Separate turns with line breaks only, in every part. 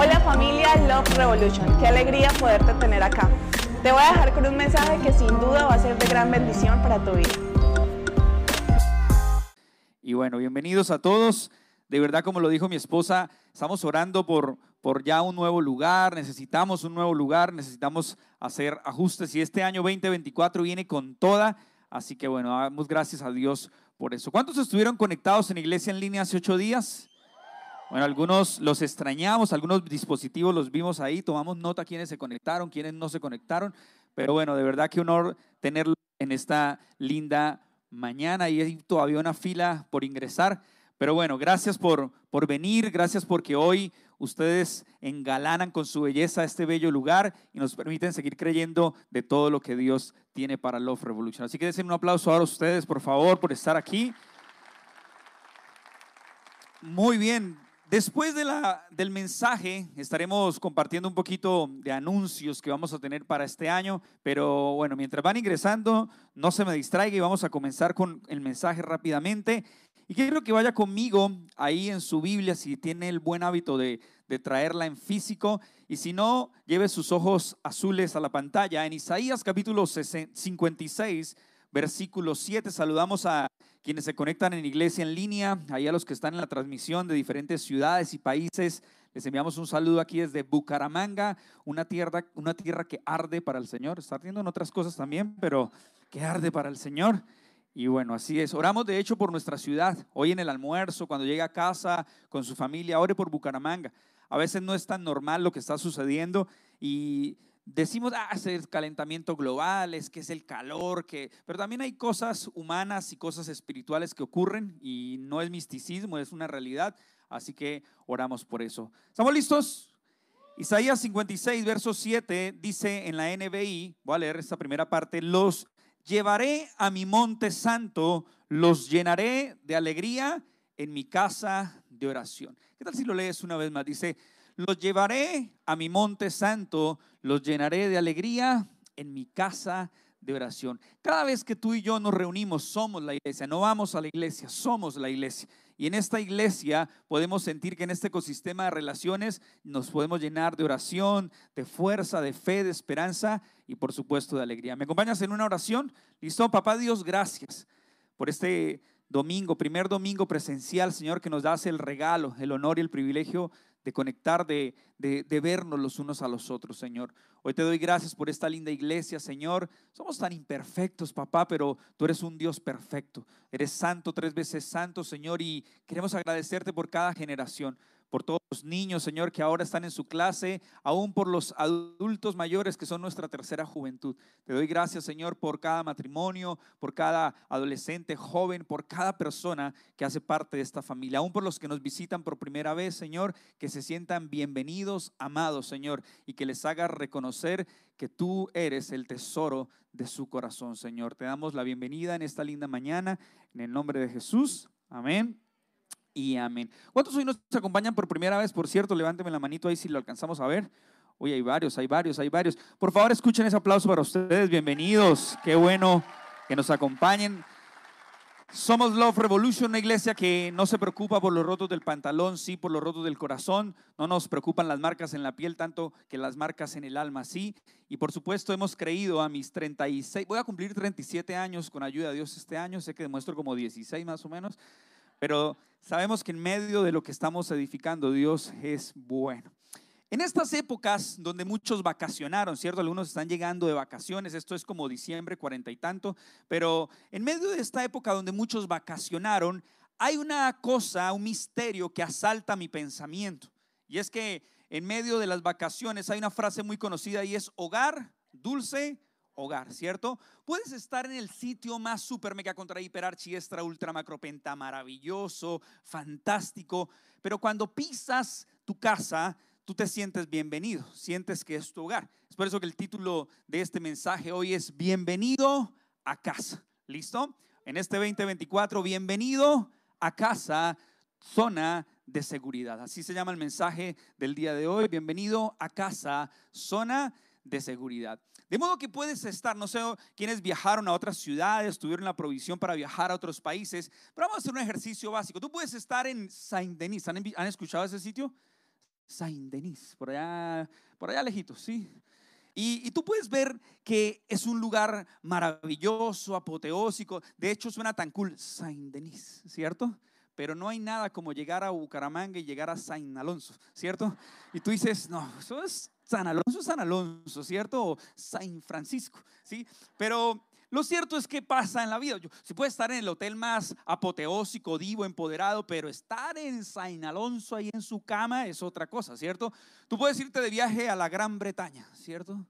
Hola familia Love Revolution, qué alegría poderte tener acá. Te voy a dejar con un mensaje que sin duda va a ser de gran bendición para tu vida.
Y bueno, bienvenidos a todos. De verdad, como lo dijo mi esposa, estamos orando por, por ya un nuevo lugar, necesitamos un nuevo lugar, necesitamos hacer ajustes y este año 2024 viene con toda. Así que bueno, damos gracias a Dios por eso. ¿Cuántos estuvieron conectados en iglesia en línea hace ocho días? Bueno, algunos los extrañamos, algunos dispositivos los vimos ahí, tomamos nota quiénes se conectaron, quiénes no se conectaron, pero bueno, de verdad que honor tenerlo en esta linda mañana y hay todavía una fila por ingresar. Pero bueno, gracias por, por venir, gracias porque hoy ustedes engalanan con su belleza este bello lugar y nos permiten seguir creyendo de todo lo que Dios tiene para Love Revolution. Así que den un aplauso ahora a ustedes, por favor, por estar aquí. Muy bien, Después de la, del mensaje estaremos compartiendo un poquito de anuncios que vamos a tener para este año, pero bueno, mientras van ingresando, no se me distraiga y vamos a comenzar con el mensaje rápidamente. Y quiero que vaya conmigo ahí en su Biblia si tiene el buen hábito de, de traerla en físico y si no, lleve sus ojos azules a la pantalla. En Isaías capítulo 56, versículo 7, saludamos a quienes se conectan en iglesia en línea, ahí a los que están en la transmisión de diferentes ciudades y países. Les enviamos un saludo aquí desde Bucaramanga, una tierra, una tierra que arde para el Señor. Está ardiendo en otras cosas también, pero que arde para el Señor. Y bueno, así es. Oramos de hecho por nuestra ciudad. Hoy en el almuerzo, cuando llega a casa con su familia, ore por Bucaramanga. A veces no es tan normal lo que está sucediendo y decimos, ah, es el calentamiento global, es que es el calor, que, pero también hay cosas humanas y cosas espirituales que ocurren y no es misticismo, es una realidad. Así que oramos por eso. ¿Estamos listos? Isaías 56, verso 7 dice en la NBI, voy a leer esta primera parte, los llevaré a mi monte santo, los llenaré de alegría en mi casa de oración. ¿Qué tal si lo lees una vez más? Dice, los llevaré a mi monte santo, los llenaré de alegría en mi casa de oración. Cada vez que tú y yo nos reunimos, somos la iglesia, no vamos a la iglesia, somos la iglesia. Y en esta iglesia podemos sentir que en este ecosistema de relaciones nos podemos llenar de oración, de fuerza, de fe, de esperanza y por supuesto de alegría. ¿Me acompañas en una oración? Listo, papá Dios, gracias por este domingo, primer domingo presencial, Señor, que nos das el regalo, el honor y el privilegio de conectar, de, de, vernos los unos a los otros, Señor. Hoy te doy gracias por esta linda iglesia, Señor. Somos tan imperfectos, papá, pero tú eres un Dios perfecto. Eres santo, tres veces santo, Señor, y queremos agradecerte por cada generación por todos los niños, Señor, que ahora están en su clase, aún por los adultos mayores que son nuestra tercera juventud. Te doy gracias, Señor, por cada matrimonio, por cada adolescente, joven, por cada persona que hace parte de esta familia, aún por los que nos visitan por primera vez, Señor, que se sientan bienvenidos, amados, Señor, y que les haga reconocer que tú eres el tesoro de su corazón, Señor. Te damos la bienvenida en esta linda mañana, en el nombre de Jesús. Amén y amén. ¿Cuántos hoy nos acompañan por primera vez? Por cierto, levánteme la manito ahí si lo alcanzamos a ver. Uy, hay varios, hay varios, hay varios. Por favor, escuchen ese aplauso para ustedes. Bienvenidos. Qué bueno que nos acompañen. Somos Love Revolution, una iglesia que no se preocupa por los rotos del pantalón, sí por los rotos del corazón. No nos preocupan las marcas en la piel tanto que las marcas en el alma, sí. Y por supuesto hemos creído a mis 36, voy a cumplir 37 años con ayuda de Dios este año, sé que demuestro como 16 más o menos, pero sabemos que en medio de lo que estamos edificando, Dios es bueno. En estas épocas donde muchos vacacionaron, ¿cierto? Algunos están llegando de vacaciones, esto es como diciembre, cuarenta y tanto, pero en medio de esta época donde muchos vacacionaron, hay una cosa, un misterio que asalta mi pensamiento. Y es que en medio de las vacaciones hay una frase muy conocida y es hogar, dulce, hogar, ¿cierto? Puedes estar en el sitio más super mega contra hiper ultra macropenta maravilloso, fantástico, pero cuando pisas tu casa, tú te sientes bienvenido, sientes que es tu hogar. Es por eso que el título de este mensaje hoy es Bienvenido a casa. ¿Listo? En este 2024, bienvenido a casa, zona de seguridad. Así se llama el mensaje del día de hoy. Bienvenido a casa, zona de seguridad. De modo que puedes estar, no sé quiénes viajaron a otras ciudades, tuvieron la provisión para viajar a otros países, pero vamos a hacer un ejercicio básico. Tú puedes estar en Saint-Denis, ¿Han, ¿han escuchado ese sitio? Saint Denis, por allá, por allá lejitos, ¿sí? Y, y, tú puedes ver que es un lugar maravilloso, apoteósico. De hecho, suena tan cool, Saint Denis, ¿cierto? Pero no hay nada como llegar a Bucaramanga y llegar a Saint Alonso, ¿cierto? Y tú dices, no, eso es San Alonso, San Alonso, ¿cierto? O San Francisco, ¿sí? Pero lo cierto es que pasa en la vida. Si puede estar en el hotel más apoteósico, divo, empoderado, pero estar en San Alonso ahí en su cama es otra cosa, ¿cierto? Tú puedes irte de viaje a la Gran Bretaña, ¿cierto?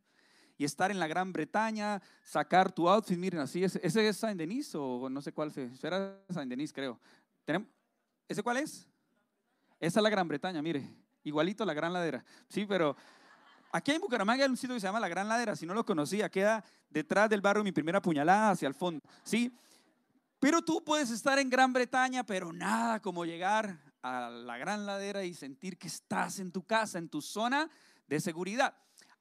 Y estar en la Gran Bretaña, sacar tu outfit, miren, así, ese, ese es Saint Denis o no sé cuál es, era Saint Denis creo. ¿Ese cuál es? Esa es la Gran Bretaña, mire, igualito la Gran Ladera. Sí, pero Aquí en Bucaramanga hay un sitio que se llama La Gran Ladera, si no lo conocía, queda detrás del barrio Mi Primera Puñalada hacia el fondo, ¿sí? Pero tú puedes estar en Gran Bretaña, pero nada como llegar a la Gran Ladera y sentir que estás en tu casa, en tu zona de seguridad.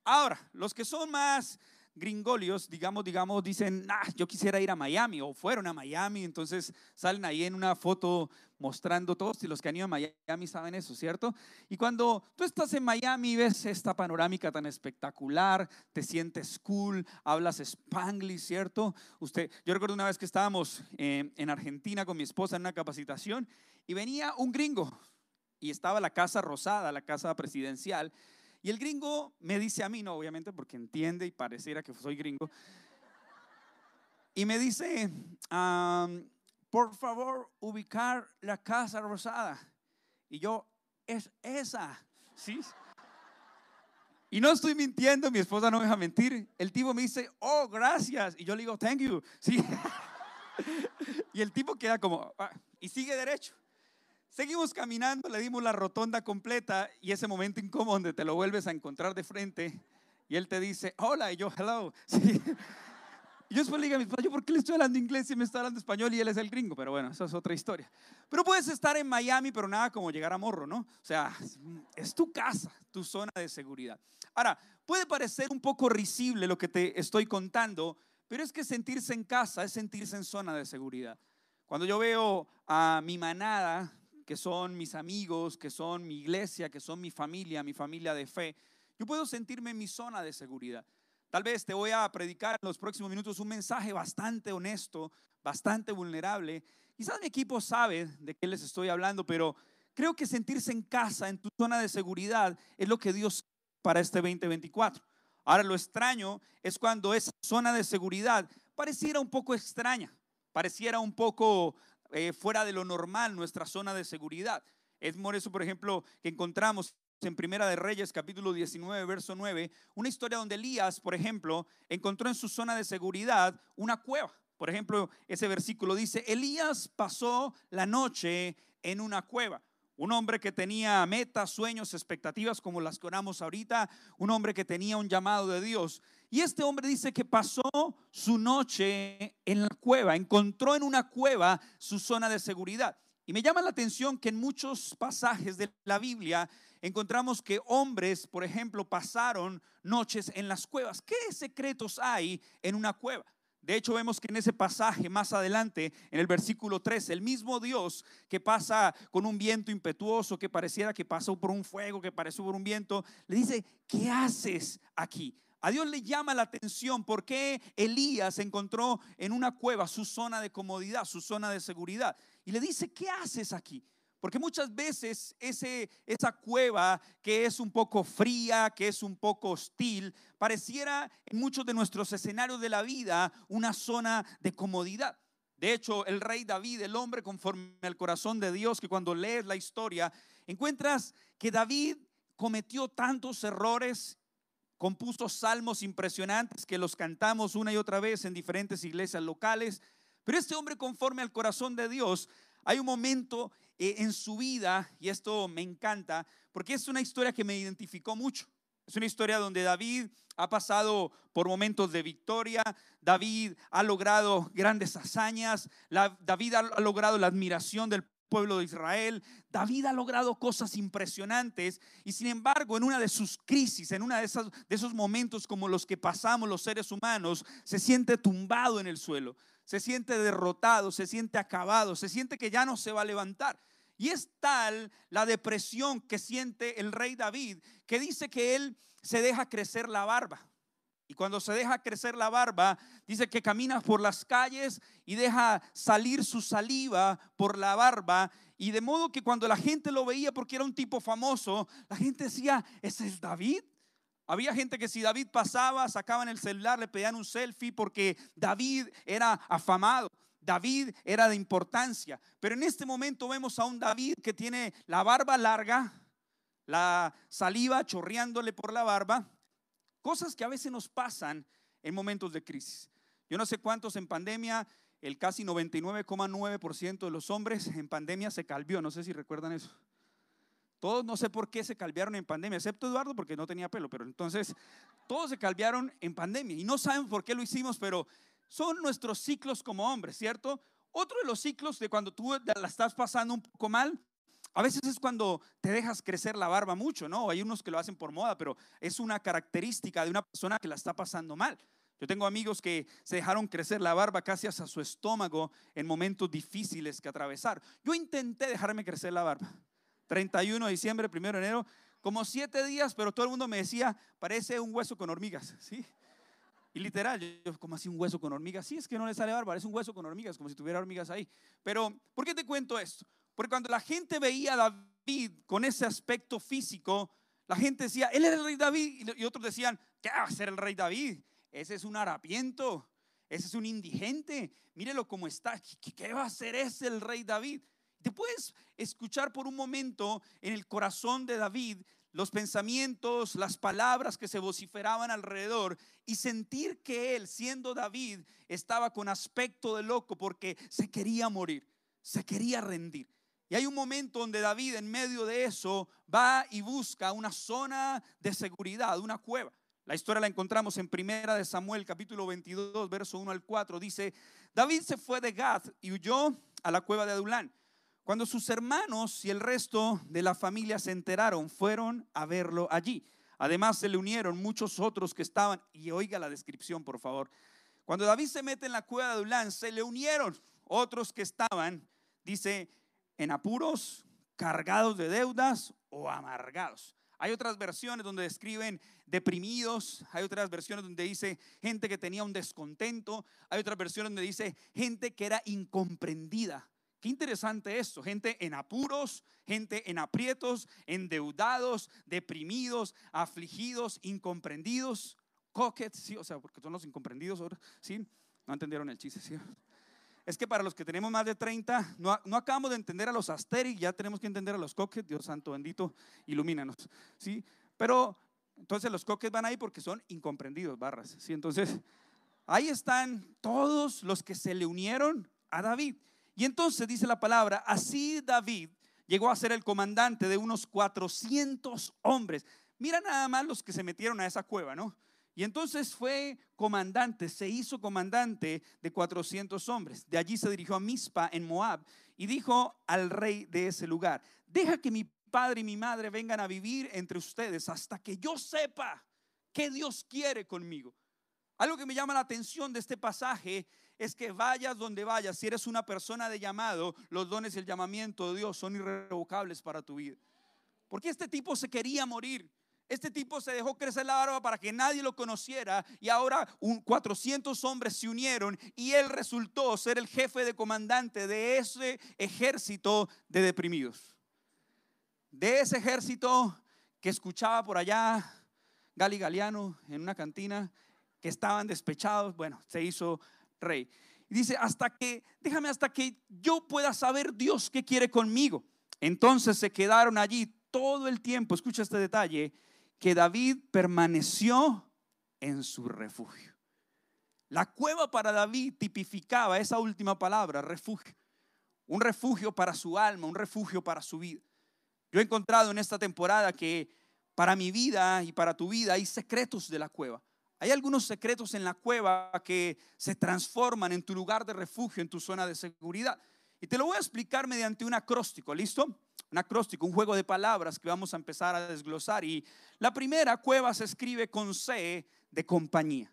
Ahora, los que son más gringolios, digamos, digamos, dicen, yo quisiera ir a Miami o fueron a Miami, entonces salen ahí en una foto mostrando todos y los que han ido a Miami saben eso, ¿cierto? Y cuando tú estás en Miami y ves esta panorámica tan espectacular, te sientes cool, hablas spanglish, ¿cierto? Usted, yo recuerdo una vez que estábamos eh, en Argentina con mi esposa en una capacitación y venía un gringo y estaba la casa rosada, la casa presidencial y el gringo me dice a mí, no, obviamente porque entiende y pareciera que soy gringo. Y me dice, por favor, ubicar la casa rosada. Y yo, es esa. ¿Sí? Y no estoy mintiendo, mi esposa no me deja mentir. El tipo me dice, oh, gracias. Y yo le digo, thank you. ¿Sí? y el tipo queda como, ah", y sigue derecho. Seguimos caminando, le dimos la rotonda completa y ese momento incómodo donde te lo vuelves a encontrar de frente y él te dice, hola, y yo, hello. Y yo después le digo a mi papá, ¿yo por qué le estoy hablando inglés y me está hablando español y él es el gringo? Pero bueno, eso es otra historia. Pero puedes estar en Miami, pero nada como llegar a Morro, ¿no? O sea, es tu casa, tu zona de seguridad. Ahora, puede parecer un poco risible lo que te estoy contando, pero es que sentirse en casa es sentirse en zona de seguridad. Cuando yo veo a mi manada, que son mis amigos, que son mi iglesia, que son mi familia, mi familia de fe, yo puedo sentirme en mi zona de seguridad. Tal vez te voy a predicar en los próximos minutos un mensaje bastante honesto, bastante vulnerable. Quizás mi equipo sabe de qué les estoy hablando, pero creo que sentirse en casa, en tu zona de seguridad, es lo que Dios para este 2024. Ahora lo extraño es cuando esa zona de seguridad pareciera un poco extraña, pareciera un poco eh, fuera de lo normal nuestra zona de seguridad. Es por eso, por ejemplo, que encontramos en Primera de Reyes, capítulo 19, verso 9, una historia donde Elías, por ejemplo, encontró en su zona de seguridad una cueva. Por ejemplo, ese versículo dice, Elías pasó la noche en una cueva. Un hombre que tenía metas, sueños, expectativas como las que oramos ahorita, un hombre que tenía un llamado de Dios. Y este hombre dice que pasó su noche en la cueva, encontró en una cueva su zona de seguridad. Y me llama la atención que en muchos pasajes de la Biblia encontramos que hombres, por ejemplo, pasaron noches en las cuevas. ¿Qué secretos hay en una cueva? De hecho, vemos que en ese pasaje más adelante, en el versículo 3, el mismo Dios que pasa con un viento impetuoso, que pareciera que pasó por un fuego, que pasó por un viento, le dice, ¿qué haces aquí? A Dios le llama la atención porque Elías encontró en una cueva su zona de comodidad, su zona de seguridad. Y le dice, ¿qué haces aquí? Porque muchas veces ese, esa cueva que es un poco fría, que es un poco hostil, pareciera en muchos de nuestros escenarios de la vida una zona de comodidad. De hecho, el rey David, el hombre conforme al corazón de Dios, que cuando lees la historia, encuentras que David cometió tantos errores, compuso salmos impresionantes que los cantamos una y otra vez en diferentes iglesias locales, pero este hombre conforme al corazón de Dios hay un momento eh, en su vida, y esto me encanta, porque es una historia que me identificó mucho. Es una historia donde David ha pasado por momentos de victoria, David ha logrado grandes hazañas, David ha, logrado la admiración del pueblo de Israel. David ha logrado cosas impresionantes y sin embargo en una de sus crisis, en una de, de esos momentos como los que pasamos los seres humanos, se siente tumbado en el suelo se siente derrotado, se siente acabado, se siente que ya no se va a levantar. Y es tal la depresión que siente el rey David que dice que él se deja crecer la barba. Y cuando se deja crecer la barba, dice que camina por las calles y deja salir su saliva por la barba. Y de modo que cuando la gente lo veía porque era un tipo famoso, la gente decía, ¿ese es David? Había gente que si David pasaba, sacaban el celular, le pedían un selfie porque David era afamado. David era de importancia. Pero en este momento vemos a un David que tiene la barba larga, la saliva chorreándole por la barba. Cosas que a veces nos pasan en momentos de crisis. Yo no sé cuántos en pandemia, el casi 99,9% de los hombres en pandemia se calvió. No sé si recuerdan eso. Todos no sé por qué se calviaron en pandemia, excepto Eduardo porque no tenía pelo, pero entonces todos se calviaron en pandemia y no saben por qué lo hicimos, pero son nuestros ciclos como hombres, ¿cierto? Otro de los ciclos de cuando tú la estás pasando un poco mal, a veces es cuando te dejas crecer la barba mucho, ¿no? Hay unos que lo hacen por moda, pero es una característica de una persona que la está pasando mal. Yo tengo amigos que se dejaron crecer la barba casi hasta su estómago en momentos difíciles que atravesar. Yo intenté dejarme crecer la barba. 31 de diciembre, 1 de enero, como siete días, pero todo el mundo me decía, parece un hueso con hormigas, ¿sí? Y literal, yo, como así un hueso con hormigas? Sí, es que no le sale barba, es un hueso con hormigas, como si tuviera hormigas ahí. Pero, ¿por qué te cuento esto? Porque cuando la gente veía a David con ese aspecto físico, la gente decía, él era el rey David, y otros decían, ¿qué va a ser el rey David? Ese es un harapiento, ese es un indigente, mírelo cómo está, ¿qué, qué va a ser ese el rey David? Te puedes escuchar por un momento en el corazón de David los pensamientos, las palabras que se vociferaban alrededor y sentir que él, siendo David, estaba con aspecto de loco porque se quería morir, se quería rendir. Y hay un momento donde David en medio de eso va y busca una zona de seguridad, una cueva. La historia la encontramos en Primera de Samuel, capítulo 22, verso 1 al 4. Dice, David se fue de Gad y huyó a la cueva de Adulán. Cuando sus hermanos y el resto de la familia se enteraron, fueron a verlo allí. Además se le unieron muchos otros que estaban, y oiga la descripción por favor. Cuando David se mete en la cueva de Adulán, se le unieron otros que estaban, dice, en apuros, cargados de deudas o amargados. Hay otras versiones donde describen deprimidos, hay otras versiones donde dice gente que tenía un descontento, hay otras versiones donde dice gente que era incomprendida. Qué interesante esto, gente en apuros, gente en aprietos, endeudados, deprimidos, afligidos, incomprendidos, coquets, sí, o sea, porque son los incomprendidos ¿sí? No entendieron el chiste, ¿sí? Es que para los que tenemos más de 30, no, no acabamos de entender a los Asterix, ya tenemos que entender a los coquets, Dios santo bendito, ilumínanos, ¿sí? Pero entonces los coquets van ahí porque son incomprendidos, barras, ¿sí? Entonces, ahí están todos los que se le unieron a David. Y entonces dice la palabra, así David llegó a ser el comandante de unos 400 hombres. Mira nada más los que se metieron a esa cueva, ¿no? Y entonces fue comandante, se hizo comandante de 400 hombres. De allí se dirigió a Mizpa en Moab y dijo al rey de ese lugar, deja que mi padre y mi madre vengan a vivir entre ustedes hasta que yo sepa qué Dios quiere conmigo. Algo que me llama la atención de este pasaje es que vayas donde vayas, si eres una persona de llamado, los dones y el llamamiento de Dios son irrevocables para tu vida. Porque este tipo se quería morir. Este tipo se dejó crecer la barba para que nadie lo conociera y ahora un 400 hombres se unieron y él resultó ser el jefe de comandante de ese ejército de deprimidos. De ese ejército que escuchaba por allá Gali Galiano en una cantina que estaban despechados, bueno, se hizo rey. Dice, hasta que, déjame hasta que yo pueda saber Dios qué quiere conmigo. Entonces se quedaron allí todo el tiempo, escucha este detalle, que David permaneció en su refugio. La cueva para David tipificaba esa última palabra, refugio. Un refugio para su alma, un refugio para su vida. Yo he encontrado en esta temporada que para mi vida y para tu vida hay secretos de la cueva. Hay algunos secretos en la cueva que se transforman en tu lugar de refugio, en tu zona de seguridad. Y te lo voy a explicar mediante un acróstico, ¿listo? Un acróstico, un juego de palabras que vamos a empezar a desglosar. Y la primera, cueva, se escribe con C de compañía.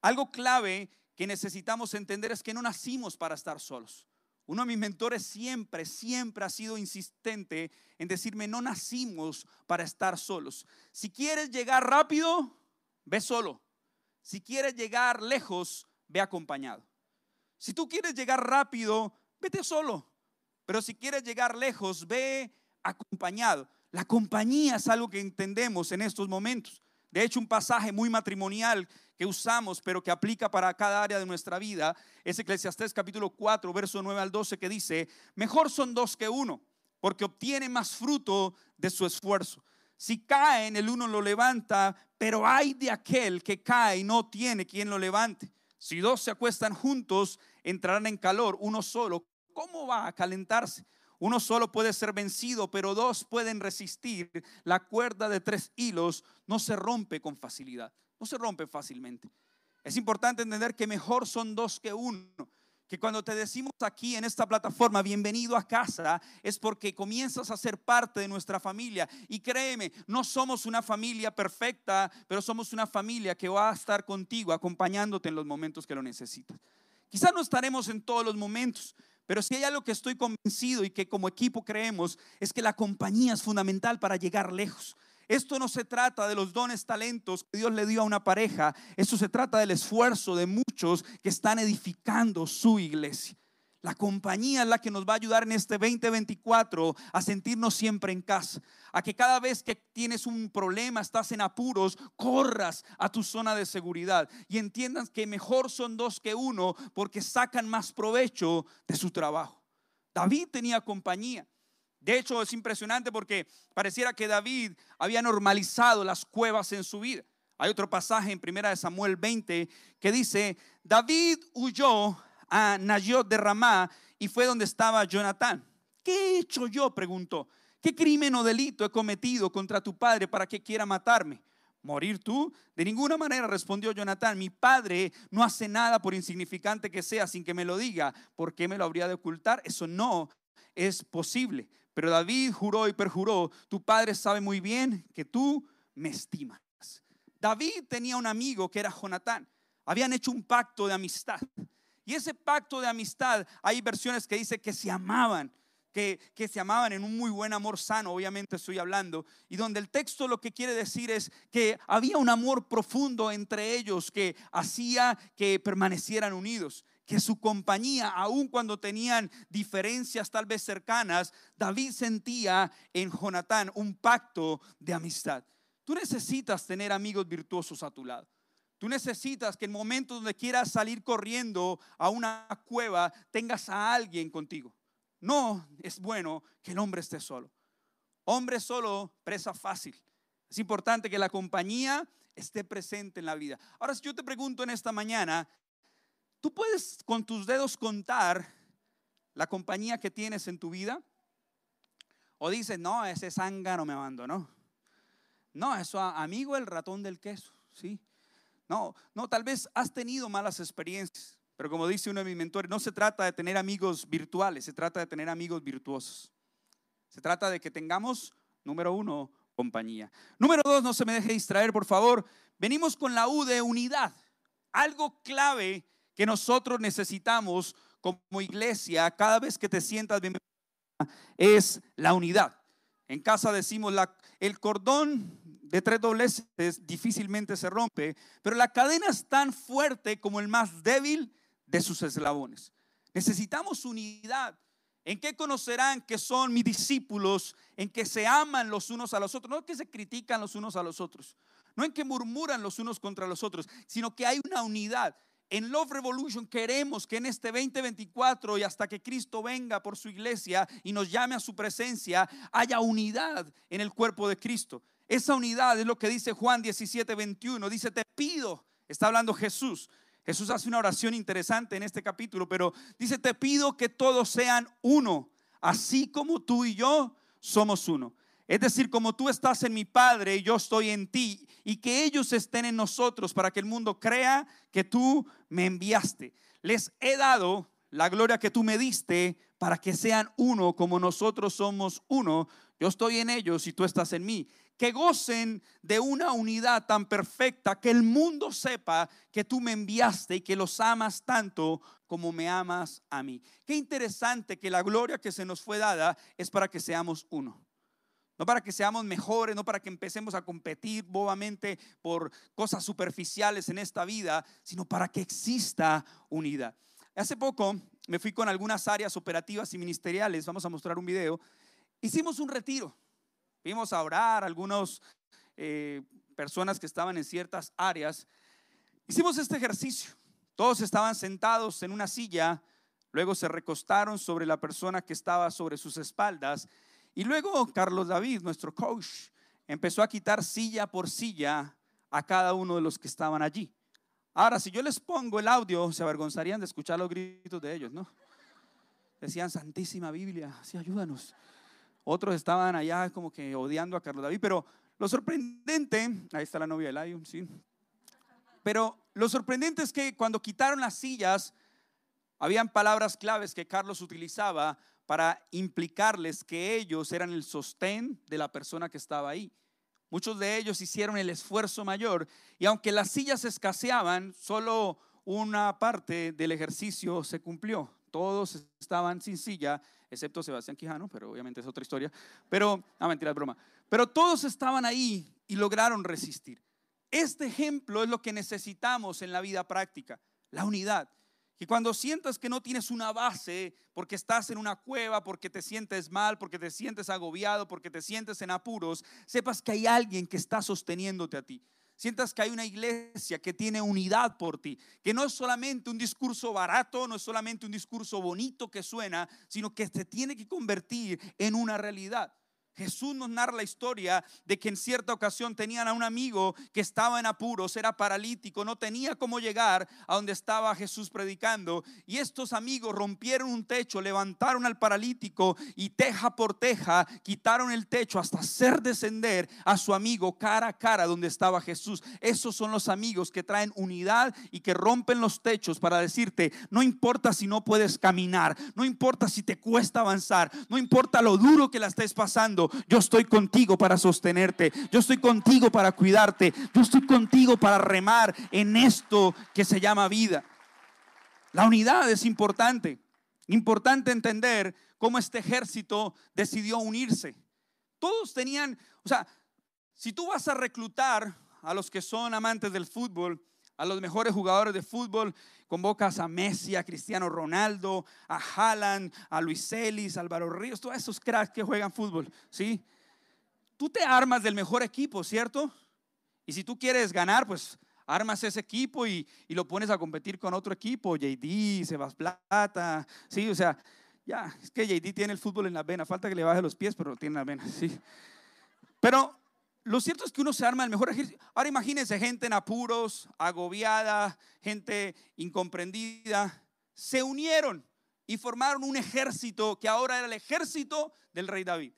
Algo clave que necesitamos entender es que no nacimos para estar solos. Uno de mis mentores siempre, siempre ha sido insistente en decirme, no nacimos para estar solos. Si quieres llegar rápido, ve solo. Si quieres llegar lejos, ve acompañado. Si tú quieres llegar rápido, vete solo. Pero si quieres llegar lejos, ve acompañado. La compañía es algo que entendemos en estos momentos. De hecho, un pasaje muy matrimonial que usamos, pero que aplica para cada área de nuestra vida, es Eclesiastés capítulo 4, verso 9 al 12, que dice, mejor son dos que uno, porque obtiene más fruto de su esfuerzo. Si caen, el uno lo levanta, pero hay de aquel que cae y no tiene quien lo levante. Si dos se acuestan juntos, entrarán en calor, uno solo. ¿Cómo va a calentarse? Uno solo puede ser vencido, pero dos pueden resistir. La cuerda de tres hilos no se rompe con facilidad, no se rompe fácilmente. Es importante entender que mejor son dos que uno. Que cuando te decimos aquí en esta plataforma, bienvenido a casa, es porque comienzas a ser parte de nuestra familia. Y créeme, no somos una familia perfecta, pero somos una familia que va a estar contigo, acompañándote en los momentos que lo necesitas. Quizás no estaremos en todos los momentos, pero si hay algo que estoy convencido y que como equipo creemos es que la compañía es fundamental para llegar lejos. Esto no se trata de los dones, talentos que Dios le dio a una pareja. Esto se trata del esfuerzo de muchos que están edificando su iglesia. La compañía es la que nos va a ayudar en este 2024 a sentirnos siempre en casa. A que cada vez que tienes un problema, estás en apuros, corras a tu zona de seguridad y entiendas que mejor son dos que uno porque sacan más provecho de su trabajo. David tenía compañía. De hecho, es impresionante porque pareciera que David había normalizado las cuevas en su vida. Hay otro pasaje en 1 Samuel 20 que dice, David huyó a Nayot de Ramá y fue donde estaba Jonatán. ¿Qué he hecho yo? preguntó. ¿Qué crimen o delito he cometido contra tu padre para que quiera matarme? ¿Morir tú? De ninguna manera respondió Jonatán. Mi padre no hace nada por insignificante que sea sin que me lo diga. ¿Por qué me lo habría de ocultar? Eso no es posible. Pero David juró y perjuró, tu padre sabe muy bien que tú me estimas. David tenía un amigo que era Jonatán. Habían hecho un pacto de amistad. Y ese pacto de amistad, hay versiones que dice que se amaban, que, que, se amaban en un muy buen amor sano, obviamente estoy hablando, y donde el texto lo que quiere decir es que había un amor profundo entre ellos que hacía que permanecieran unidos, que su compañía, aun cuando tenían diferencias tal vez cercanas, David sentía en Jonatán un pacto de amistad. Tú necesitas tener amigos virtuosos a tu lado. Tú necesitas que en momentos donde quieras salir corriendo a una cueva, tengas a alguien contigo. No es bueno que el hombre esté solo. Hombre solo, presa fácil. Es importante que la compañía esté presente en la vida. Ahora, si yo te pregunto en esta mañana, ¿tú puedes con tus dedos contar la compañía que tienes en tu vida? O dices, no, ese zángano me abandonó. No, eso amigo el ratón del queso, ¿sí? No, no, tal vez has tenido malas experiencias, pero como dice uno de mis mentores, no se trata de tener amigos virtuales, se trata de tener amigos virtuosos. Se trata de que tengamos, número uno, compañía. Número dos, no se me deje distraer, por favor. Venimos con la U de unidad. Algo clave que nosotros necesitamos como iglesia cada vez que te sientas bien es la unidad. En casa decimos la, el cordón de tres dobleces difícilmente se rompe, pero la cadena es tan fuerte como el más débil de sus eslabones. Necesitamos unidad. ¿En qué conocerán que son mis discípulos? En que se aman los unos a los otros, no que se critican los unos a los otros, no en que murmuran los unos contra los otros, sino que hay una unidad. En Love Revolution queremos que en este 2024 y hasta que Cristo venga por su iglesia y nos llame a su presencia, haya unidad en el cuerpo de Cristo. Esa unidad es lo que dice Juan 17, 21. Dice, te pido, está hablando Jesús. Jesús hace una oración interesante en este capítulo, pero dice, te pido que todos sean uno, así como tú y yo somos uno. Es decir, como tú estás en mi Padre y yo estoy en ti, y que ellos estén en nosotros para que el mundo crea que tú me enviaste. Les he dado la gloria que tú me diste para que sean uno como nosotros somos uno. Yo estoy en ellos y tú estás en mí que gocen de una unidad tan perfecta que el mundo sepa que tú me enviaste y que los amas tanto como me amas a mí. Qué interesante que la gloria que se nos fue dada es para que seamos uno. No para que seamos mejores, no para que empecemos a competir bobamente por cosas superficiales en esta vida, sino para que exista unidad. Hace poco me fui con algunas áreas operativas y ministeriales, vamos a mostrar un video. Hicimos un retiro Vimos a orar, algunas eh, personas que estaban en ciertas áreas. Hicimos este ejercicio. Todos estaban sentados en una silla, luego se recostaron sobre la persona que estaba sobre sus espaldas y luego Carlos David, nuestro coach, empezó a quitar silla por silla a cada uno de los que estaban allí. Ahora, si yo les pongo el audio, se avergonzarían de escuchar los gritos de ellos, ¿no? Decían, Santísima Biblia, sí, ayúdanos. Otros estaban allá como que odiando a Carlos David, pero lo sorprendente, ahí está la novia de Lion, sí. Pero lo sorprendente es que cuando quitaron las sillas, habían palabras claves que Carlos utilizaba para implicarles que ellos eran el sostén de la persona que estaba ahí. Muchos de ellos hicieron el esfuerzo mayor y aunque las sillas escaseaban, solo una parte del ejercicio se cumplió. Todos estaban sin silla excepto Sebastián Quijano, pero obviamente es otra historia. Pero, ah, mentira, es broma. Pero todos estaban ahí y lograron resistir. Este ejemplo es lo que necesitamos en la vida práctica, la unidad. Y cuando sientas que no tienes una base, porque estás en una cueva, porque te sientes mal, porque te sientes agobiado, porque te sientes en apuros, sepas que hay alguien que está sosteniéndote a ti sientas que hay una iglesia que tiene unidad por ti, que no es solamente un discurso barato, no es solamente un discurso bonito que suena, sino que se tiene que convertir en una realidad. Jesús nos narra la historia de que en cierta ocasión tenían a un amigo que estaba en apuros, era paralítico, no tenía cómo llegar a donde estaba Jesús predicando. Y estos amigos rompieron un techo, levantaron al paralítico y teja por teja quitaron el techo hasta hacer descender a su amigo cara a cara donde estaba Jesús. Esos son los amigos que traen unidad y que rompen los techos para decirte, no importa si no puedes caminar, no importa si te cuesta avanzar, no importa lo duro que la estés pasando yo estoy contigo para sostenerte, yo estoy contigo para cuidarte, yo estoy contigo para remar en esto que se llama vida. La unidad es importante, importante entender cómo este ejército decidió unirse. Todos tenían, o sea, si tú vas a reclutar a los que son amantes del fútbol, a los mejores jugadores de fútbol, convocas a Messi, a Cristiano Ronaldo, a Haaland, a Luis Celis, Álvaro Ríos, todos esos cracks que juegan fútbol, ¿sí? Tú te armas del mejor equipo, ¿cierto? Y si tú quieres ganar, pues armas ese equipo y, lo pones a competir con otro equipo, JD, Sebas Plata, sí, o sea, ya, es que JD tiene el fútbol en la vena, falta que le baje los pies, pero tiene la vena, sí. Pero lo cierto es que uno se arma el mejor ejército. Ahora imagínense gente en apuros, agobiada, gente incomprendida. Se unieron y formaron un ejército que ahora era el ejército del rey David.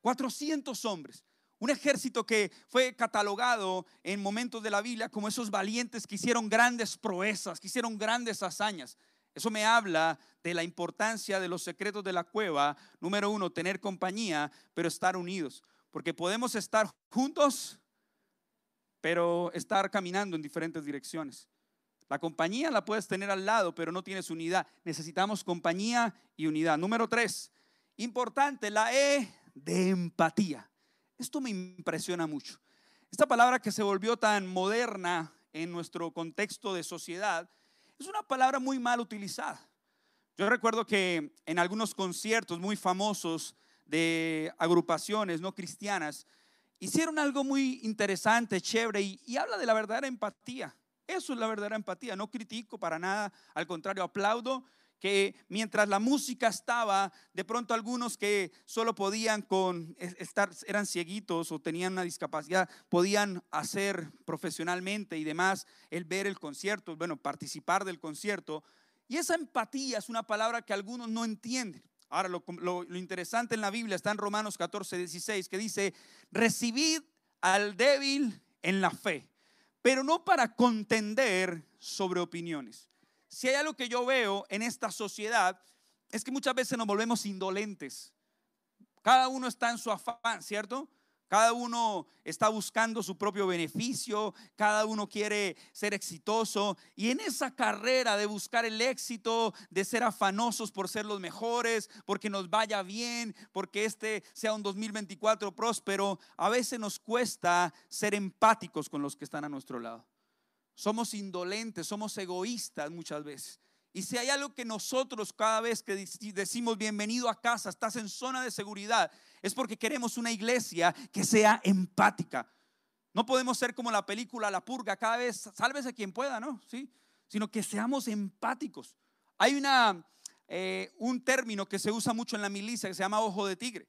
400 hombres. Un ejército que fue catalogado en momentos de la Biblia como esos valientes que hicieron grandes proezas, que hicieron grandes hazañas. Eso me habla de la importancia de los secretos de la cueva. Número uno, tener compañía, pero estar unidos. Porque podemos estar juntos, pero estar caminando en diferentes direcciones. La compañía la puedes tener al lado, pero no tienes unidad. Necesitamos compañía y unidad. Número tres, importante, la E de empatía. Esto me impresiona mucho. Esta palabra que se volvió tan moderna en nuestro contexto de sociedad es una palabra muy mal utilizada. Yo recuerdo que en algunos conciertos muy famosos de agrupaciones no cristianas, hicieron algo muy interesante, chévere, y, habla de la verdadera empatía. Eso es la verdadera empatía. No critico para nada, al contrario, aplaudo que mientras la música estaba, de pronto algunos que solo podían con estar, eran cieguitos o tenían una discapacidad, podían hacer profesionalmente y demás el ver el concierto, bueno, participar del concierto. Y esa empatía es una palabra que algunos no entienden. Ahora, lo, interesante en la Biblia está en Romanos 14, 16, que dice, recibid al débil en la fe, pero no para contender sobre opiniones. Si hay algo que yo veo en esta sociedad, es que muchas veces nos volvemos indolentes. Cada uno está en su afán, ¿cierto? Cada uno está buscando su propio beneficio, cada uno quiere ser exitoso y en esa carrera de buscar el éxito, de ser afanosos por ser los mejores, porque nos vaya bien, porque este sea un 2024 próspero, a veces nos cuesta ser empáticos con los que están a nuestro lado. Somos indolentes, somos egoístas muchas veces. Y si hay algo que nosotros cada vez que decimos bienvenido a casa, estás en zona de seguridad, es porque queremos una iglesia que sea empática. No podemos ser como la película La Purga, cada vez sálvese quien pueda, ¿no? ¿Sí? Sino que seamos empáticos. Hay una, eh, un término que se usa mucho en la milicia que se llama ojo de tigre.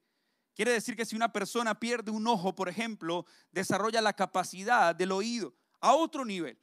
Quiere decir que si una persona pierde un ojo, por ejemplo, desarrolla la capacidad del oído a otro nivel.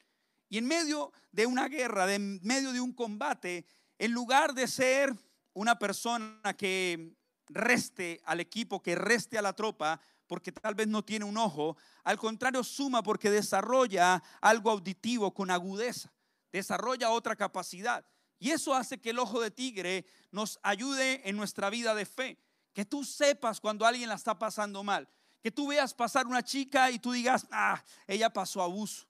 Y en medio de una guerra, en medio de un combate, en lugar de ser una persona que reste al equipo, que reste a la tropa, porque tal vez no tiene un ojo, al contrario suma porque desarrolla algo auditivo con agudeza, desarrolla otra capacidad. Y eso hace que el ojo de tigre nos ayude en nuestra vida de fe, que tú sepas cuando alguien la está pasando mal, que tú veas pasar una chica y tú digas, ah, ella pasó abuso.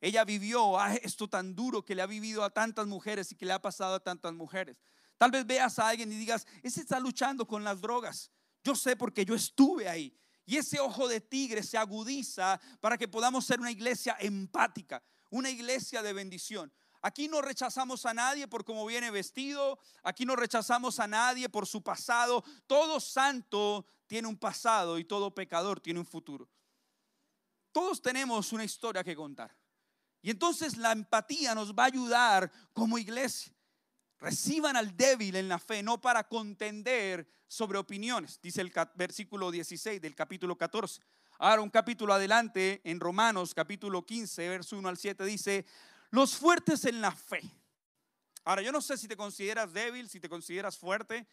Ella vivió ah, esto tan duro que le ha vivido a tantas mujeres y que le ha pasado a tantas mujeres. Tal vez veas a alguien y digas, ese está luchando con las drogas. Yo sé porque yo estuve ahí. Y ese ojo de tigre se agudiza para que podamos ser una iglesia empática, una iglesia de bendición. Aquí no rechazamos a nadie por cómo viene vestido, aquí no rechazamos a nadie por su pasado. Todo santo tiene un pasado y todo pecador tiene un futuro. Todos tenemos una historia que contar. Y entonces la empatía nos va a ayudar como iglesia. Reciban al débil en la fe, no para contender sobre opiniones, dice el versículo 16 del capítulo 14. Ahora un capítulo adelante, en Romanos capítulo 15, verso 1 al 7, dice, los fuertes en la fe. Ahora yo no sé si te consideras débil, si te consideras fuerte.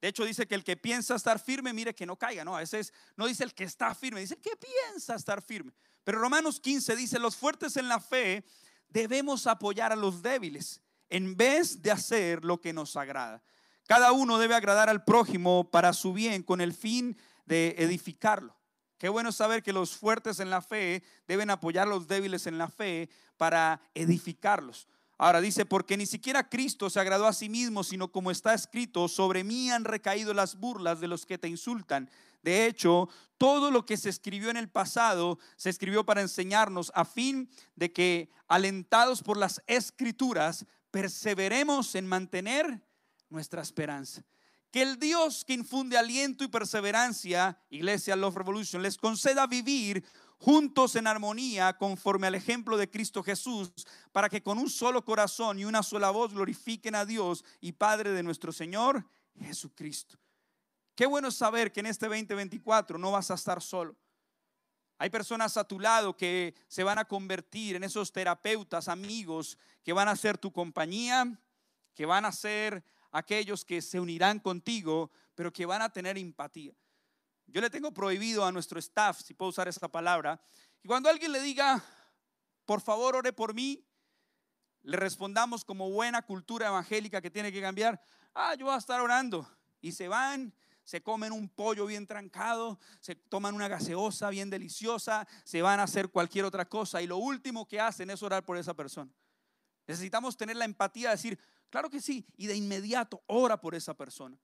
De hecho dice que el que piensa estar firme, mire que no caiga, ¿no? A veces no dice el que está firme, dice el que piensa estar firme. Pero Romanos 15 dice, los fuertes en la fe debemos apoyar a los débiles en vez de hacer lo que nos agrada. Cada uno debe agradar al prójimo para su bien con el fin de edificarlo. Qué bueno saber que los fuertes en la fe deben apoyar a los débiles en la fe para edificarlos. Ahora dice, porque ni siquiera Cristo se agradó a sí mismo, sino como está escrito, sobre mí han recaído las burlas de los que te insultan. De hecho, todo lo que se escribió en el pasado se escribió para enseñarnos a fin de que, alentados por las escrituras, perseveremos en mantener nuestra esperanza. Que el Dios que infunde aliento y perseverancia, Iglesia Love Revolution, les conceda vivir juntos en armonía conforme al ejemplo de Cristo Jesús, para que con un solo corazón y una sola voz glorifiquen a Dios y Padre de nuestro Señor Jesucristo. Qué bueno saber que en este 2024 no vas a estar solo. Hay personas a tu lado que se van a convertir en esos terapeutas, amigos, que van a ser tu compañía, que van a ser aquellos que se unirán contigo, pero que van a tener empatía. Yo le tengo prohibido a nuestro staff, si puedo usar esa palabra, y cuando alguien le diga, por favor, ore por mí, le respondamos como buena cultura evangélica que tiene que cambiar, ah, yo voy a estar orando. Y se van se comen un pollo bien trancado, se toman una gaseosa bien deliciosa, se van a hacer cualquier otra cosa y lo último que hacen es orar por esa persona. Necesitamos tener la empatía de decir, claro que sí, y de inmediato ora por esa persona.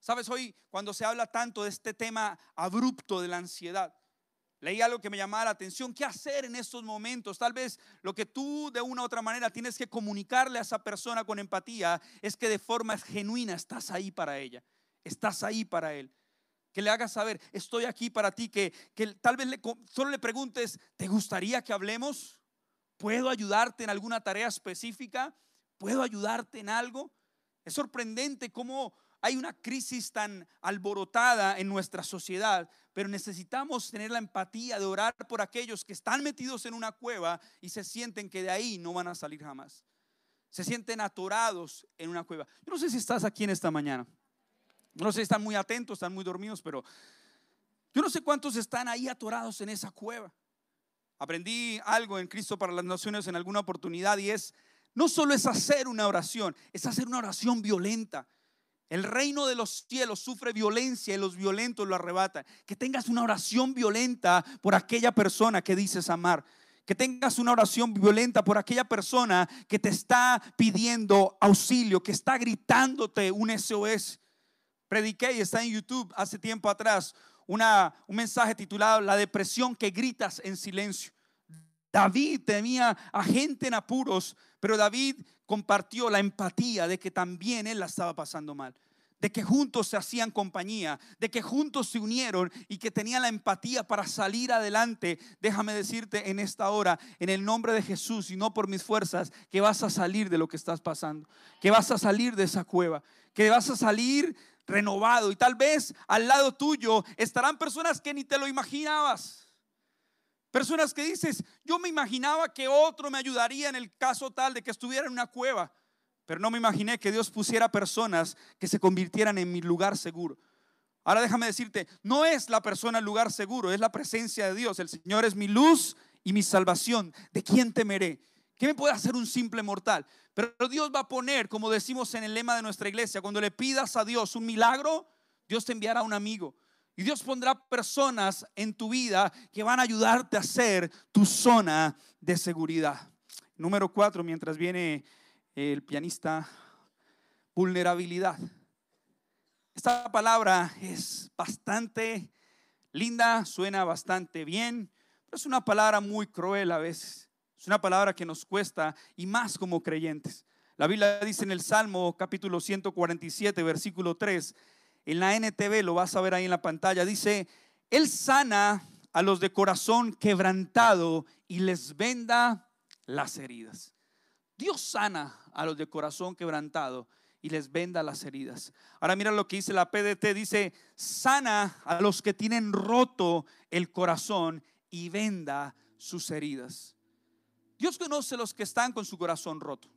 Sabes, hoy cuando se habla tanto de este tema abrupto de la ansiedad, leí algo que me llamaba la atención, ¿qué hacer en estos momentos? Tal vez lo que tú de una u otra manera tienes que comunicarle a esa persona con empatía es que de forma genuina estás ahí para ella estás ahí para Él. Que le hagas saber, estoy aquí para ti, que, que tal vez solo le preguntes, ¿te gustaría que hablemos? ¿Puedo ayudarte en alguna tarea específica? ¿Puedo ayudarte en algo? Es sorprendente cómo hay una crisis tan alborotada en nuestra sociedad, pero necesitamos tener la empatía de orar por aquellos que están metidos en una cueva y se sienten que de ahí no van a salir jamás. Se sienten atorados en una cueva. Yo no sé si estás aquí en esta mañana. No sé si están muy atentos, están muy dormidos, pero yo no sé cuántos están ahí atorados en esa cueva. Aprendí algo en Cristo para las Naciones en alguna oportunidad y es, no solo es hacer una oración, es hacer una oración violenta. El reino de los cielos sufre violencia y los violentos lo arrebatan. Que tengas una oración violenta por aquella persona que dices amar. Que tengas una oración violenta por aquella persona que te está pidiendo auxilio, que está gritándote un SOS. Prediqué y está en YouTube hace tiempo atrás una, un mensaje titulado La depresión que gritas en silencio. David tenía a gente en apuros, pero David compartió la empatía de que también él la estaba pasando mal, de que juntos se hacían compañía, de que juntos se unieron y que tenían la empatía para salir adelante. Déjame decirte en esta hora, en el nombre de Jesús y no por mis fuerzas, que vas a salir de lo que estás pasando, que vas a salir de esa cueva, que vas a salir renovado y tal vez al lado tuyo estarán personas que ni te lo imaginabas. Personas que dices, yo me imaginaba que otro me ayudaría en el caso tal de que estuviera en una cueva, pero no me imaginé que Dios pusiera personas que se convirtieran en mi lugar seguro. Ahora déjame decirte, no es la persona el lugar seguro, es la presencia de Dios. El Señor es mi luz y mi salvación. ¿De quién temeré? ¿Qué me puede hacer un simple mortal? Pero Dios va a poner, como decimos en el lema de nuestra iglesia, cuando le pidas a Dios un milagro, Dios te enviará un amigo. Y Dios pondrá personas en tu vida que van a ayudarte a hacer tu zona de seguridad. Número cuatro, mientras viene el pianista, vulnerabilidad. Esta palabra es bastante linda, suena bastante bien, pero es una palabra muy cruel a veces. Es una palabra que nos cuesta y más como creyentes. La Biblia dice en el Salmo capítulo 147, versículo 3, en la NTV, lo vas a ver ahí en la pantalla, dice, Él sana a los de corazón quebrantado y les venda las heridas. Dios sana a los de corazón quebrantado y les venda las heridas. Ahora mira lo que dice la PDT, dice, sana a los que tienen roto el corazón y venda sus heridas. Dios conoce los que están con su corazón roto.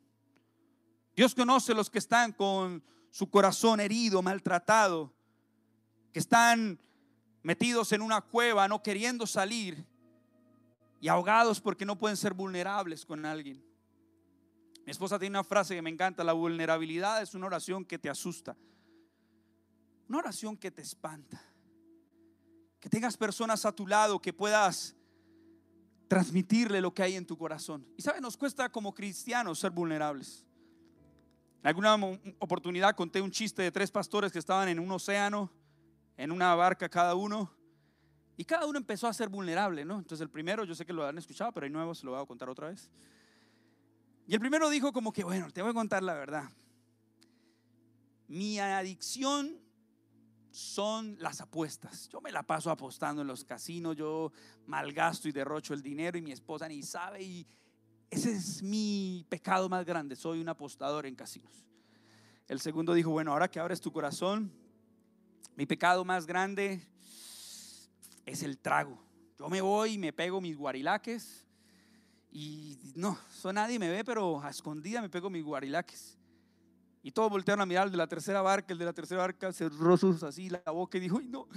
Dios conoce los que están con su corazón herido, maltratado, que están metidos en una cueva no queriendo salir y ahogados porque no pueden ser vulnerables con alguien. Mi esposa tiene una frase que me encanta, la vulnerabilidad es una oración que te asusta, una oración que te espanta, que tengas personas a tu lado que puedas transmitirle lo que hay en tu corazón. Y sabes, nos cuesta como cristianos ser vulnerables. En alguna oportunidad conté un chiste de tres pastores que estaban en un océano, en una barca cada uno, y cada uno empezó a ser vulnerable, ¿no? Entonces el primero, yo sé que lo han escuchado, pero hay nuevos, lo voy a contar otra vez. Y el primero dijo como que, bueno, te voy a contar la verdad. Mi adicción son las apuestas. Yo me la paso apostando en los casinos, yo malgasto y derrocho el dinero y mi esposa ni sabe y ese es mi pecado más grande, soy un apostador en casinos. El segundo dijo, bueno, ahora que abres tu corazón, mi pecado más grande es el trago. Yo me voy y me pego mis guarilaques y no, so nadie me ve, pero a escondida me pego mis guarilaques. Y todos voltearon a mirar al de la tercera barca, el de la tercera barca cerró sus así la boca y dijo, no,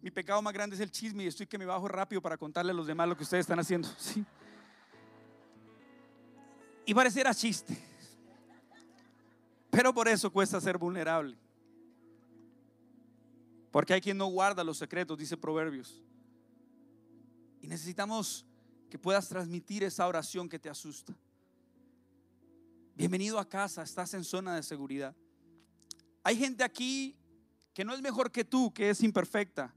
mi pecado más grande es el chisme y estoy que me bajo rápido para contarle a los demás lo que ustedes están haciendo. Y pareciera chiste. Pero por eso cuesta ser vulnerable. Porque hay quien no guarda los secretos, dice Proverbios. Y necesitamos que puedas transmitir esa oración que te asusta. Bienvenido a casa, estás en zona de seguridad. Hay gente aquí que no es mejor que tú, que es imperfecta.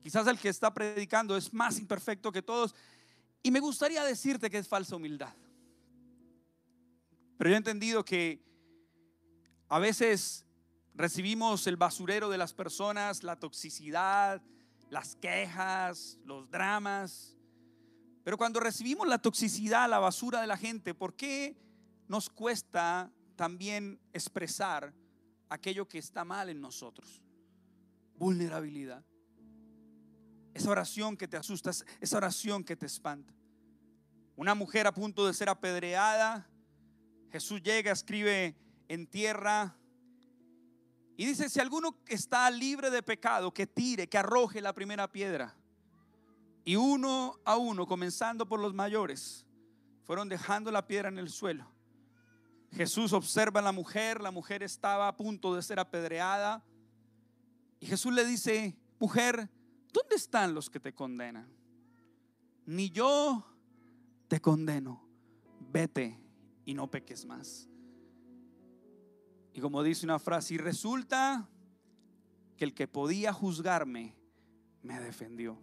Quizás el que está predicando es más imperfecto que todos. Y me gustaría decirte que es falsa humildad. Pero yo he entendido que a veces recibimos el basurero de las personas, la toxicidad, las quejas, los dramas. Pero cuando recibimos la toxicidad, la basura de la gente, ¿por qué nos cuesta también expresar aquello que está mal en nosotros? Vulnerabilidad. Esa oración que te asusta, esa oración que te espanta. Una mujer a punto de ser apedreada, Jesús llega, escribe en tierra y dice, si alguno está libre de pecado, que tire, que arroje la primera piedra. Y uno a uno, comenzando por los mayores, fueron dejando la piedra en el suelo. Jesús observa a la mujer, la mujer estaba a punto de ser apedreada. Y Jesús le dice, mujer, ¿dónde están los que te condenan? Ni yo te condeno, vete y no peques más. Y como dice una frase, y resulta que el que podía juzgarme me defendió.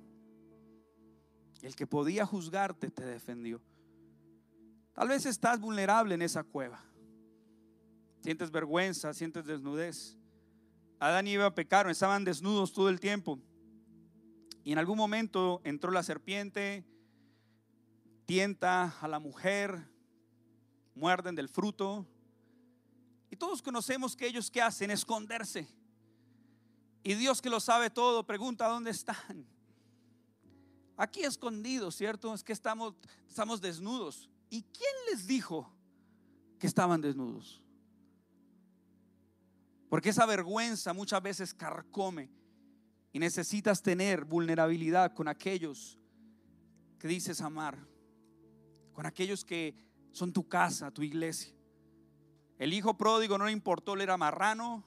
El que podía juzgarte te defendió. Tal vez estás vulnerable en esa cueva. Sientes vergüenza, sientes desnudez. Adán y Eva pecaron, estaban desnudos todo el tiempo. Y en algún momento entró la serpiente, tienta a la mujer, muerden del fruto. Y todos conocemos que ellos que hacen esconderse. Y Dios que lo sabe todo pregunta, ¿dónde están? Aquí escondidos, ¿cierto? Es que estamos, estamos desnudos. ¿Y quién les dijo que estaban desnudos? Porque esa vergüenza muchas veces carcome y necesitas tener vulnerabilidad con aquellos que dices amar, con aquellos que son tu casa, tu iglesia. El hijo pródigo no le importó, él era marrano,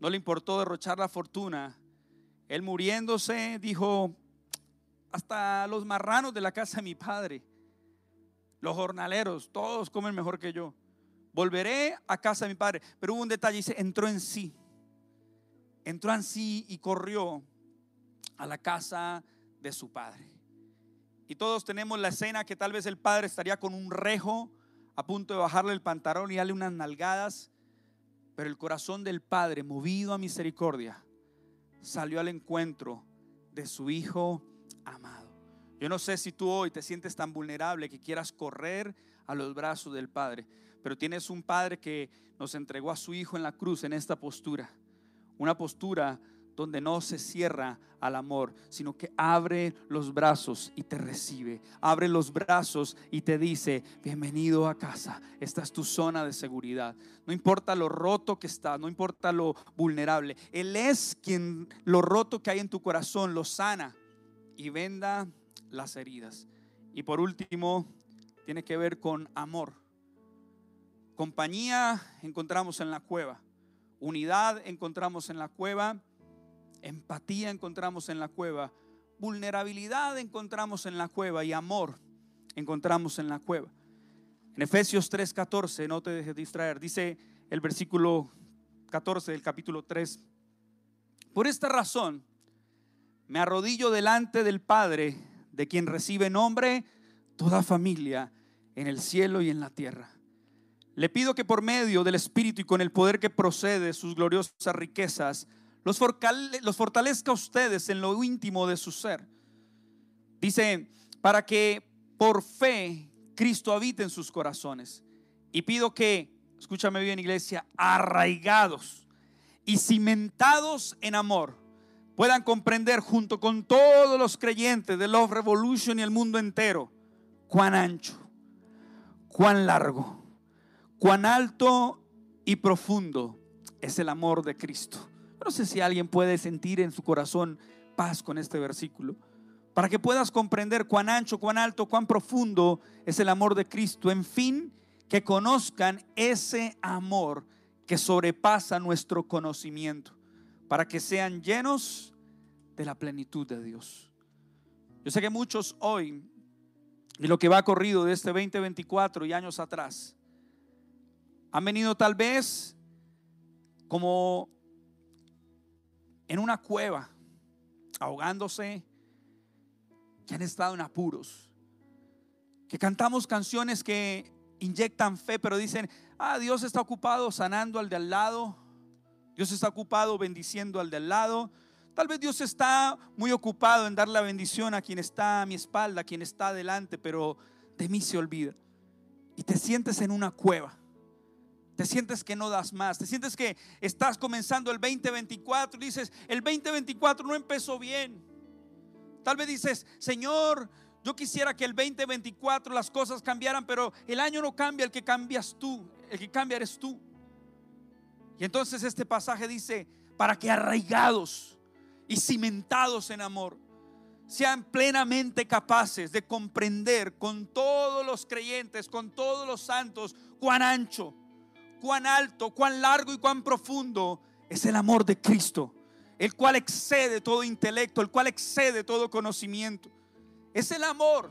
no le importó derrochar la fortuna. Él muriéndose dijo, hasta los marranos de la casa de mi padre, los jornaleros, todos comen mejor que yo. Volveré a casa de mi padre. Pero hubo un detalle, dice, entró en sí. Entró en sí y corrió a la casa de su padre. Y todos tenemos la escena que tal vez el padre estaría con un rejo a punto de bajarle el pantalón y darle unas nalgadas. Pero el corazón del padre, movido a misericordia, salió al encuentro de su hijo amado. Yo no sé si tú hoy te sientes tan vulnerable que quieras correr a los brazos del Padre, pero tienes un Padre que nos entregó a su Hijo en la cruz en esta postura. Una postura donde no se cierra al amor, sino que abre los brazos y te recibe. Abre los brazos y te dice, bienvenido a casa, esta es tu zona de seguridad. No importa lo roto que estás, no importa lo vulnerable. Él es quien lo roto que hay en tu corazón lo sana y venda las heridas. Y por último, tiene que ver con amor. Compañía encontramos en la cueva. Unidad encontramos en la cueva Empatía encontramos en la cueva. Vulnerabilidad encontramos en la cueva. Y amor encontramos en la cueva. En Efesios 3:14, no te dejes distraer, dice el versículo 14 del capítulo 3. Por esta razón me arrodillo delante del Padre, de quien recibe nombre toda familia en el cielo y en la tierra. Le pido que por medio del Espíritu y con el poder que procede de sus gloriosas riquezas, los, fortalezca a ustedes en lo íntimo de su ser. Dice, para que por fe Cristo habite en sus corazones. Y pido que, escúchame bien iglesia, arraigados y cimentados en amor, puedan comprender junto con todos los creyentes de Love Revolution y el mundo entero, cuán ancho, cuán largo, cuán alto y profundo es el amor de Cristo no sé si alguien puede sentir en su corazón paz con este versículo. Para que puedas comprender cuán ancho, cuán alto, cuán profundo es el amor de Cristo. En fin, que conozcan ese amor que sobrepasa nuestro conocimiento. Para que sean llenos de la plenitud de Dios. Yo sé que muchos hoy, y lo que va corrido de este 2024 y años atrás, han venido tal vez como en una cueva, ahogándose, que han estado en apuros, que cantamos canciones que inyectan fe, pero dicen, ah, Dios está ocupado sanando al de al lado, Dios está ocupado bendiciendo al de al lado, tal vez Dios está muy ocupado en dar la bendición a quien está a mi espalda, a quien está adelante, pero de mí se olvida. Y te sientes en una cueva. Te sientes que no das más. Te sientes que estás comenzando el 2024 y dices, el 2024 no empezó bien. Tal vez dices, Señor, yo quisiera que el 2024 las cosas cambiaran, pero el año no cambia, el que cambias tú, el que cambia eres tú. Y entonces este pasaje dice, para que arraigados y cimentados en amor. sean plenamente capaces de comprender con todos los creyentes, con todos los santos, cuán ancho, cuán alto, cuán largo y cuán profundo es el amor de Cristo, el cual excede todo intelecto, el cual excede todo conocimiento. Es el amor,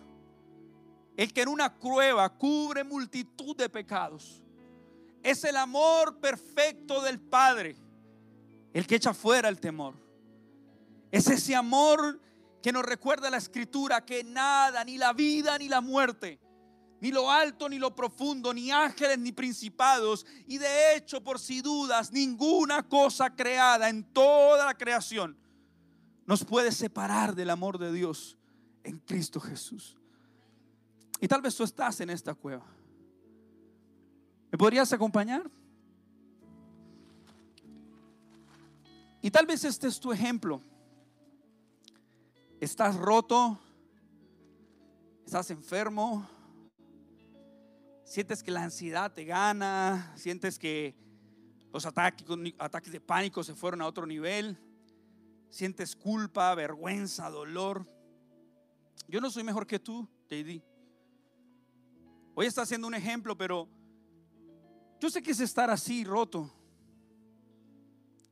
el que en una prueba cubre multitud de pecados. Es el amor perfecto del Padre, el que echa fuera el temor. Es ese amor que nos recuerda la escritura que nada, ni la vida, ni la muerte, ni lo alto, ni lo profundo, ni ángeles, ni principados, y de hecho, por si dudas, ninguna cosa creada en toda la creación nos puede separar del amor de Dios en Cristo Jesús. Y tal vez tú estás en esta cueva. ¿Me podrías acompañar? Y tal vez este es tu ejemplo estás roto, estás enfermo, sientes que la ansiedad te gana, sientes que los ataques, ataques de pánico se fueron a otro nivel, sientes culpa, vergüenza, dolor. Yo no soy mejor que tú, JD. Hoy está haciendo un ejemplo, pero yo sé que es estar así, roto.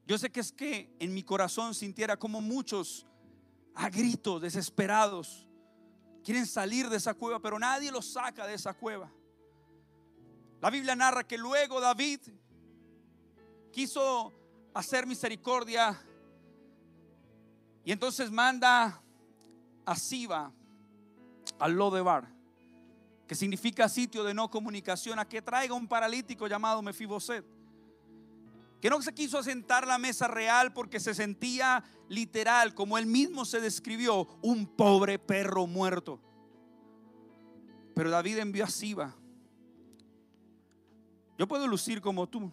Yo sé que es que en mi corazón sintiera como muchos a gritos, desesperados. Quieren salir de esa cueva, pero nadie los saca de esa cueva. La Biblia narra que luego David quiso hacer misericordia y entonces manda a Siba al Lodebar, que significa sitio de no comunicación, a que traiga un paralítico llamado Mefiboset que no se quiso sentar la mesa real porque se sentía literal, como él mismo se describió, un pobre perro muerto. Pero David envió a Siba. Yo puedo lucir como tú.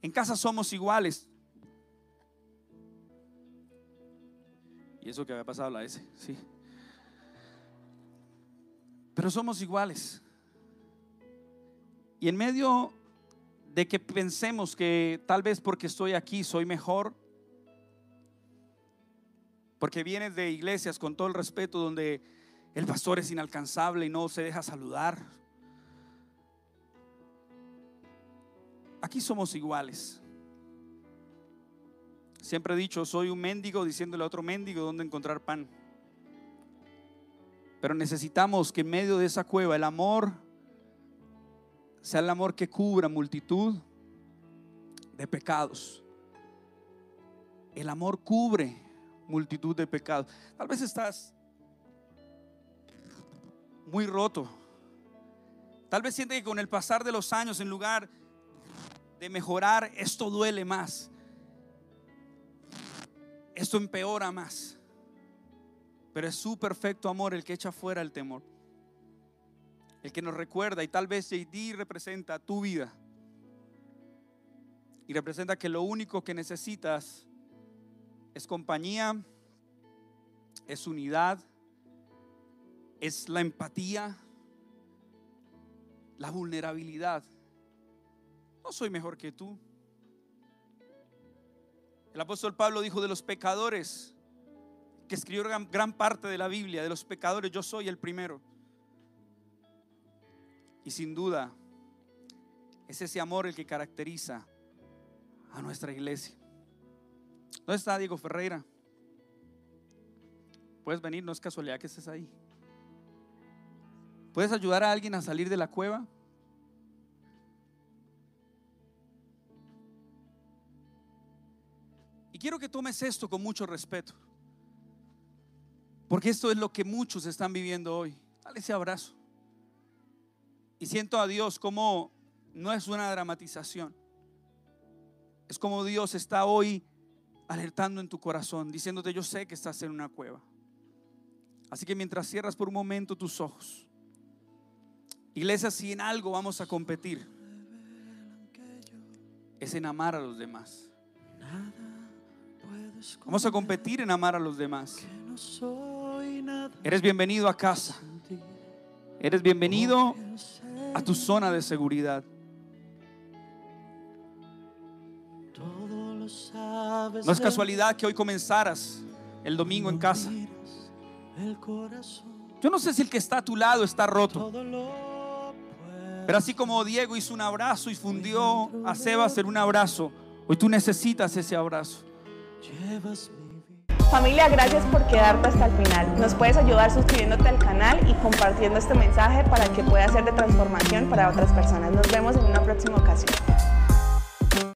En casa somos iguales. Y eso que había pasado la S, sí. Pero somos iguales. Y en medio de que pensemos que tal vez porque estoy aquí soy mejor, porque vienes de iglesias con todo el respeto donde el pastor es inalcanzable y no se deja saludar. Aquí somos iguales. Siempre he dicho, soy un mendigo diciéndole a otro mendigo dónde encontrar pan. Pero necesitamos que en medio de esa cueva el amor sea el amor que cubra multitud de pecados. El amor cubre multitud de pecados. Tal vez estás muy roto. Tal vez siente que con el pasar de los años, en lugar de mejorar, esto duele más. Esto empeora más. Pero es su perfecto amor el que echa fuera el temor el que nos recuerda y tal vez JD representa tu vida. Y representa que lo único que necesitas es compañía, es unidad, es la empatía, la vulnerabilidad. No soy mejor que tú. El apóstol Pablo dijo de los pecadores, que escribió gran, parte de la Biblia, de los pecadores, yo soy el primero. Y sin duda, es ese amor el que caracteriza a nuestra iglesia. ¿Dónde está Diego Ferreira? Puedes venir, no es casualidad que estés ahí. ¿Puedes ayudar a alguien a salir de la cueva? Y quiero que tomes esto con mucho respeto. Porque esto es lo que muchos están viviendo hoy. Dale ese abrazo. Y siento a Dios como no es una dramatización. Es como Dios está hoy alertando en tu corazón, diciéndote, yo sé que estás en una cueva. Así que mientras cierras por un momento tus ojos, iglesia, si en algo vamos a competir, es en amar a los demás. Vamos a competir en amar a los demás. Eres bienvenido a casa. Eres bienvenido a tu zona de seguridad. No es casualidad que hoy comenzaras el domingo en casa. Yo no sé si el que está a tu lado está roto. Pero así como Diego hizo un abrazo y fundió a Sebas en un abrazo, hoy tú necesitas ese abrazo.
Familia, gracias por quedarte hasta el final. Nos puedes ayudar suscribiéndote al canal y compartiendo este mensaje para que pueda ser de transformación para otras personas. Nos vemos en una próxima ocasión.